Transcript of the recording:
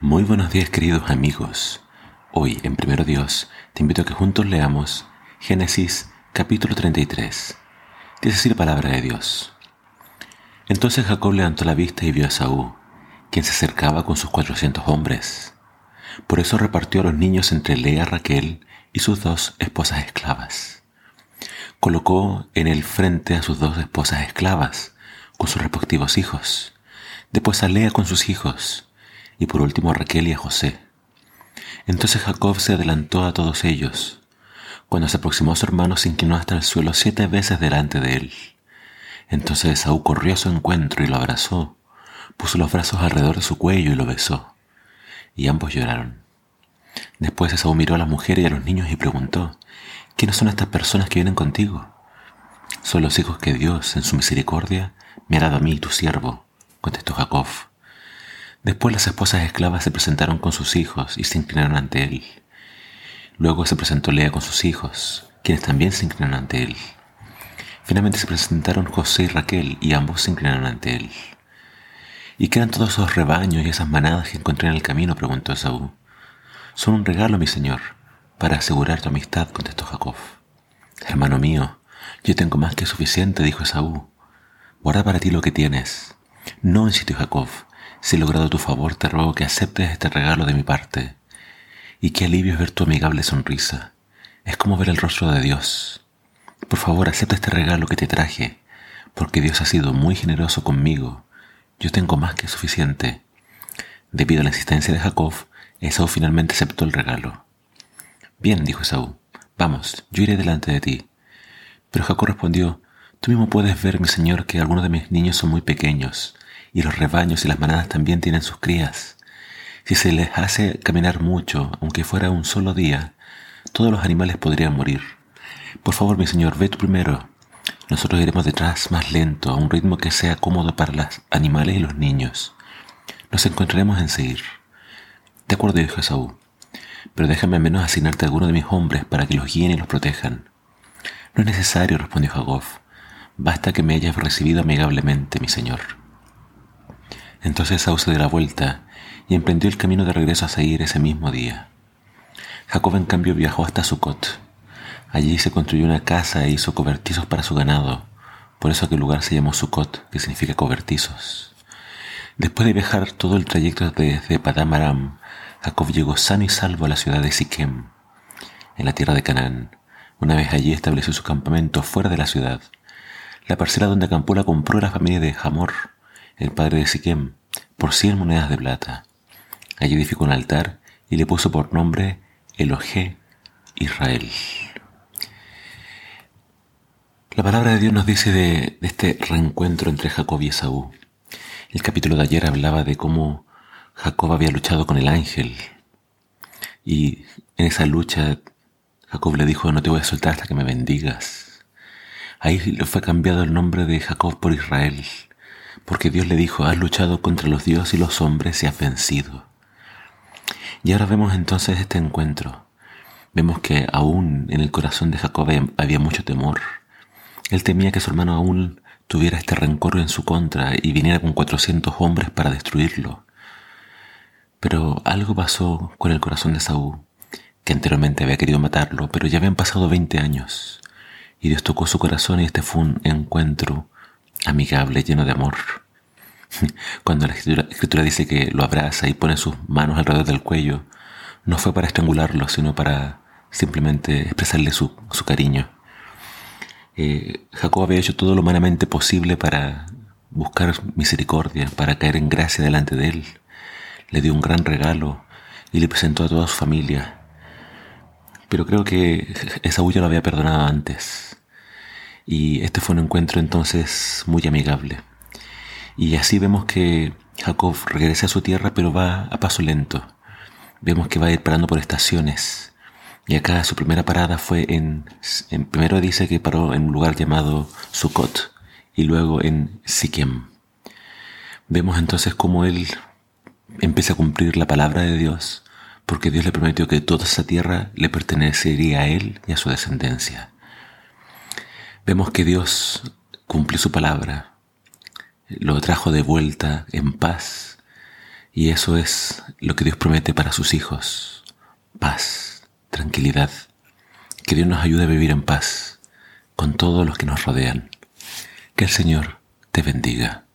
Muy buenos días queridos amigos. Hoy en Primero Dios te invito a que juntos leamos Génesis capítulo 33. Dice así la palabra de Dios. Entonces Jacob levantó la vista y vio a Saúl, quien se acercaba con sus cuatrocientos hombres. Por eso repartió a los niños entre Lea, Raquel y sus dos esposas esclavas. Colocó en el frente a sus dos esposas esclavas, con sus respectivos hijos, después a Lea con sus hijos, y por último a Raquel y a José. Entonces Jacob se adelantó a todos ellos. Cuando se aproximó a su hermano se inclinó hasta el suelo siete veces delante de él. Entonces Esaú corrió a su encuentro y lo abrazó, puso los brazos alrededor de su cuello y lo besó. Y ambos lloraron. Después Esaú miró a la mujer y a los niños y preguntó, ¿quiénes son estas personas que vienen contigo? Son los hijos que Dios, en su misericordia, me ha dado a mí, tu siervo, contestó Jacob. Después las esposas esclavas se presentaron con sus hijos y se inclinaron ante él. Luego se presentó Lea con sus hijos, quienes también se inclinaron ante él. Finalmente se presentaron José y Raquel y ambos se inclinaron ante él. ¿Y qué eran todos esos rebaños y esas manadas que encontré en el camino? preguntó Esaú. Son un regalo, mi señor, para asegurar tu amistad, contestó Jacob. Hermano mío, yo tengo más que suficiente, dijo Esaú. Guarda para ti lo que tienes. No, insistió Jacob, si he logrado tu favor, te ruego que aceptes este regalo de mi parte. Y qué alivio es ver tu amigable sonrisa. Es como ver el rostro de Dios. Por favor, acepta este regalo que te traje, porque Dios ha sido muy generoso conmigo. Yo tengo más que suficiente. Debido a la insistencia de Jacob, Esaú finalmente aceptó el regalo. Bien, dijo Esaú, vamos, yo iré delante de ti. Pero Jacob respondió, Tú mismo puedes ver, mi señor, que algunos de mis niños son muy pequeños, y los rebaños y las manadas también tienen sus crías. Si se les hace caminar mucho, aunque fuera un solo día, todos los animales podrían morir. Por favor, mi señor, ve tú primero. Nosotros iremos detrás más lento, a un ritmo que sea cómodo para los animales y los niños. Nos encontraremos en seguir. De acuerdo, dijo Esaú. Pero déjame al menos asignarte a alguno de mis hombres para que los guíen y los protejan. No es necesario, respondió Jacob. Basta que me hayas recibido amigablemente, mi señor. Entonces Esaú se dio la vuelta y emprendió el camino de regreso a seguir ese mismo día. Jacob, en cambio, viajó hasta Sucot Allí se construyó una casa e hizo cobertizos para su ganado. Por eso aquel lugar se llamó Sucot, que significa cobertizos. Después de viajar todo el trayecto desde Padam Aram, Jacob llegó sano y salvo a la ciudad de Siquem, en la tierra de Canaán. Una vez allí estableció su campamento fuera de la ciudad. La parcela donde acampó la compró la familia de Hamor, el padre de Siquem, por cien monedas de plata. Allí edificó un altar y le puso por nombre Elohe Israel. La palabra de Dios nos dice de, este reencuentro entre Jacob y Esaú. El capítulo de ayer hablaba de cómo Jacob había luchado con el ángel y en esa lucha Jacob le dijo no te voy a soltar hasta que me bendigas. Ahí le fue cambiado el nombre de Jacob por Israel, porque Dios le dijo has luchado contra los dioses y los hombres y has vencido. Y ahora vemos entonces este encuentro. Vemos que aún en el corazón de Jacob había mucho temor él temía que su hermano aún tuviera este rencor en su contra y viniera con cuatrocientos hombres para destruirlo. Pero algo pasó con el corazón de Saúl, que anteriormente había querido matarlo, pero ya habían pasado veinte años, y Dios tocó su corazón y este fue un encuentro amigable, lleno de amor. Cuando la escritura, dice que lo abraza y pone sus manos alrededor del cuello, no fue para estrangularlo, sino para simplemente expresarle su cariño. Eh, Jacob había hecho todo lo humanamente posible para buscar misericordia, para caer en gracia delante de él. Le dio un gran regalo y le presentó a toda su familia. Pero creo que Esaú ya lo había perdonado antes. Y este fue un encuentro entonces muy amigable. Y así vemos que Jacob regresa a su tierra, pero va a paso lento. Vemos que va a ir parando por estaciones. Y acá su primera parada fue en, primero dice que paró en un lugar llamado Sukkot y luego en Siquem. Vemos entonces cómo él empieza a cumplir la palabra de Dios, porque Dios le prometió que toda esa tierra le pertenecería a él y a su descendencia. Vemos que Dios cumplió su palabra, lo trajo de vuelta en paz Y eso es lo que Dios promete para sus hijos. Paz, tranquilidad. Que Dios nos ayude a vivir en paz con todos los que nos rodean. Que el Señor te bendiga.